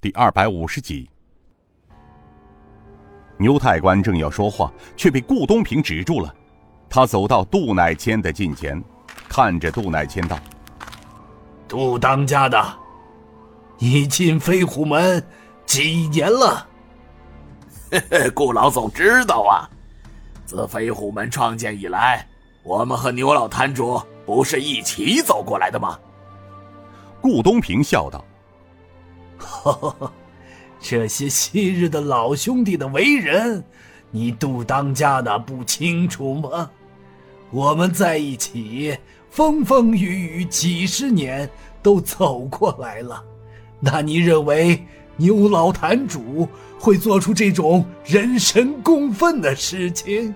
第二百五十集。牛太官正要说话，却被顾东平止住了。他走到杜乃谦的近前，看着杜乃谦道：“杜当家的，你进飞虎门几年了？”“ 顾老总知道啊，自飞虎门创建以来，我们和牛老摊主不是一起走过来的吗？”顾东平笑道。这些昔日的老兄弟的为人，你杜当家的不清楚吗？我们在一起风风雨雨几十年都走过来了，那你认为牛老坛主会做出这种人神共愤的事情？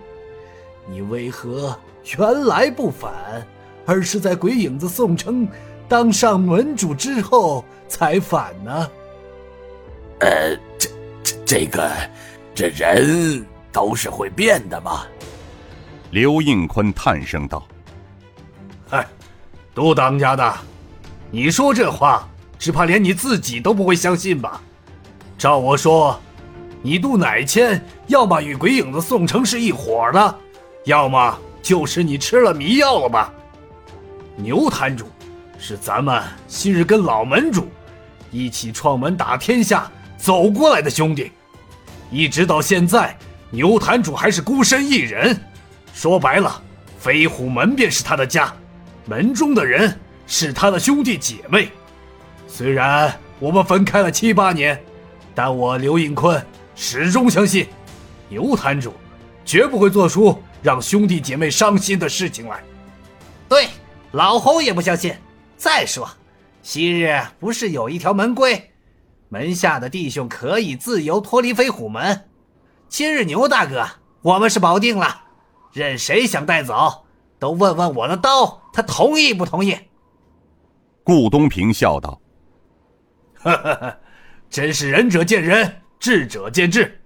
你为何原来不反，而是在鬼影子宋城当上门主之后才反呢？呃，这这这个，这人都是会变的嘛。刘应坤叹声道：“嗨，杜当家的，你说这话，只怕连你自己都不会相信吧？照我说，你杜乃谦要么与鬼影子宋城是一伙的，要么就是你吃了迷药了吧？牛坛主，是咱们昔日跟老门主一起创门打天下。”走过来的兄弟，一直到现在，牛坛主还是孤身一人。说白了，飞虎门便是他的家，门中的人是他的兄弟姐妹。虽然我们分开了七八年，但我刘应坤始终相信，牛坛主绝不会做出让兄弟姐妹伤心的事情来。对，老侯也不相信。再说，昔日不是有一条门规？门下的弟兄可以自由脱离飞虎门。今日牛大哥，我们是保定了，任谁想带走，都问问我的刀，他同意不同意？顾东平笑道：“哈哈，真是仁者见仁，智者见智。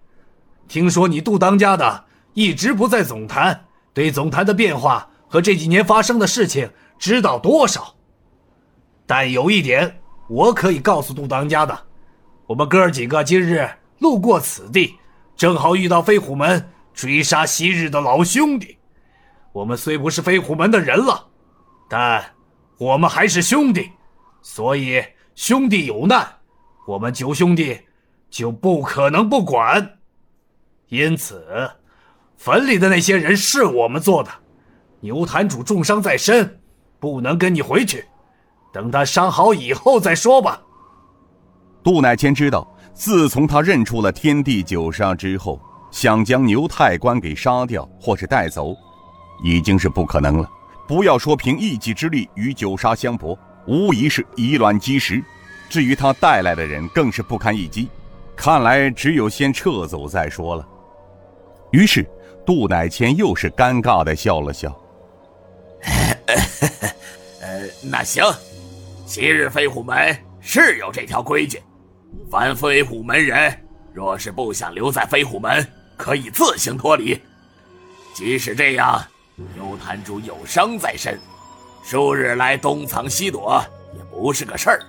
听说你杜当家的一直不在总坛，对总坛的变化和这几年发生的事情知道多少？但有一点，我可以告诉杜当家的。”我们哥儿几个今日路过此地，正好遇到飞虎门追杀昔日的老兄弟。我们虽不是飞虎门的人了，但我们还是兄弟，所以兄弟有难，我们九兄弟就不可能不管。因此，坟里的那些人是我们做的。牛坛主重伤在身，不能跟你回去，等他伤好以后再说吧。杜乃谦知道，自从他认出了天地九杀之后，想将牛太官给杀掉或是带走，已经是不可能了。不要说凭一己之力与九杀相搏，无疑是以卵击石。至于他带来的人，更是不堪一击。看来只有先撤走再说了。于是，杜乃谦又是尴尬的笑了笑。呃，那行，昔日飞虎门是有这条规矩。凡飞虎门人，若是不想留在飞虎门，可以自行脱离。即使这样，牛坛主有伤在身，数日来东藏西躲也不是个事儿。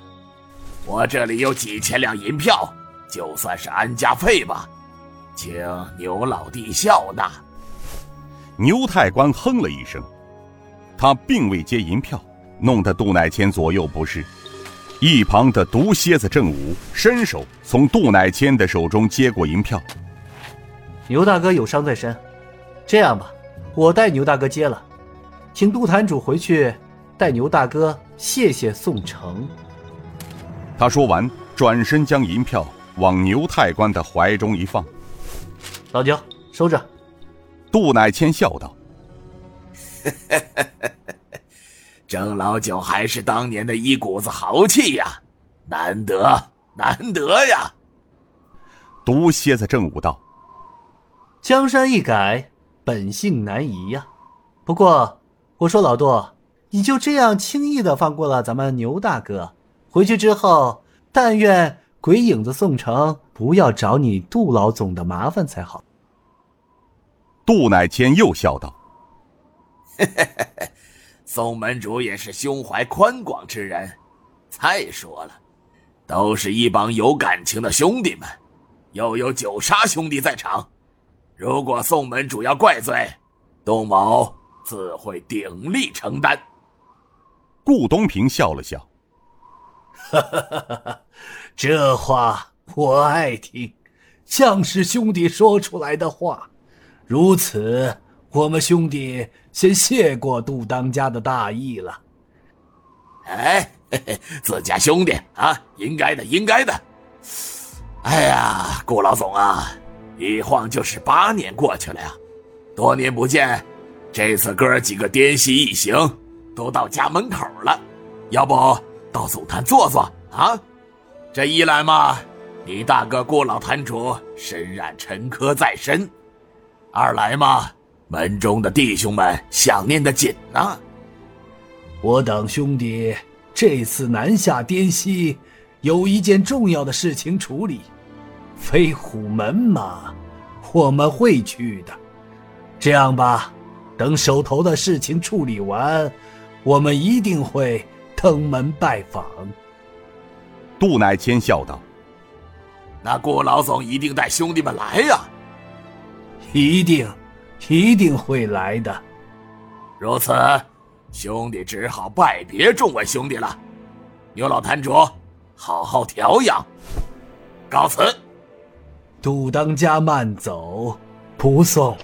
我这里有几千两银票，就算是安家费吧，请牛老弟笑纳。牛太官哼了一声，他并未接银票，弄得杜乃谦左右不是。一旁的毒蝎子郑武伸手从杜乃谦的手中接过银票。牛大哥有伤在身，这样吧，我代牛大哥接了，请杜坛主回去代牛大哥谢谢宋城。他说完，转身将银票往牛太官的怀中一放。老牛收着。杜乃谦笑道。郑老九还是当年的一股子豪气呀，难得难得呀！毒蝎子正武道：“江山易改，本性难移呀。不过我说老杜，你就这样轻易的放过了咱们牛大哥？回去之后，但愿鬼影子宋城不要找你杜老总的麻烦才好。”杜乃谦又笑道：“嘿嘿嘿嘿。”宋门主也是胸怀宽广之人。再说了，都是一帮有感情的兄弟们，又有九杀兄弟在场，如果宋门主要怪罪，东某自会鼎力承担。顾东平笑了笑，哈哈哈哈哈，这话我爱听，像是兄弟说出来的话。如此，我们兄弟先谢过杜当家的大义了。哎，自家兄弟啊，应该的，应该的。哎呀，顾老总啊，一晃就是八年过去了呀，多年不见，这次哥几个滇西一行都到家门口了，要不到总坛坐坐啊？这一来嘛，你大哥顾老坛主身染沉疴在身；二来嘛，门中的弟兄们想念的紧呐。我等兄弟这次南下滇西，有一件重要的事情处理。飞虎门嘛，我们会去的。这样吧，等手头的事情处理完，我们一定会登门拜访。杜乃谦笑道：“那顾老总一定带兄弟们来呀！一定，一定会来的。如此。”兄弟只好拜别众位兄弟了，牛老坛主，好好调养，告辞。杜当家慢走，不送。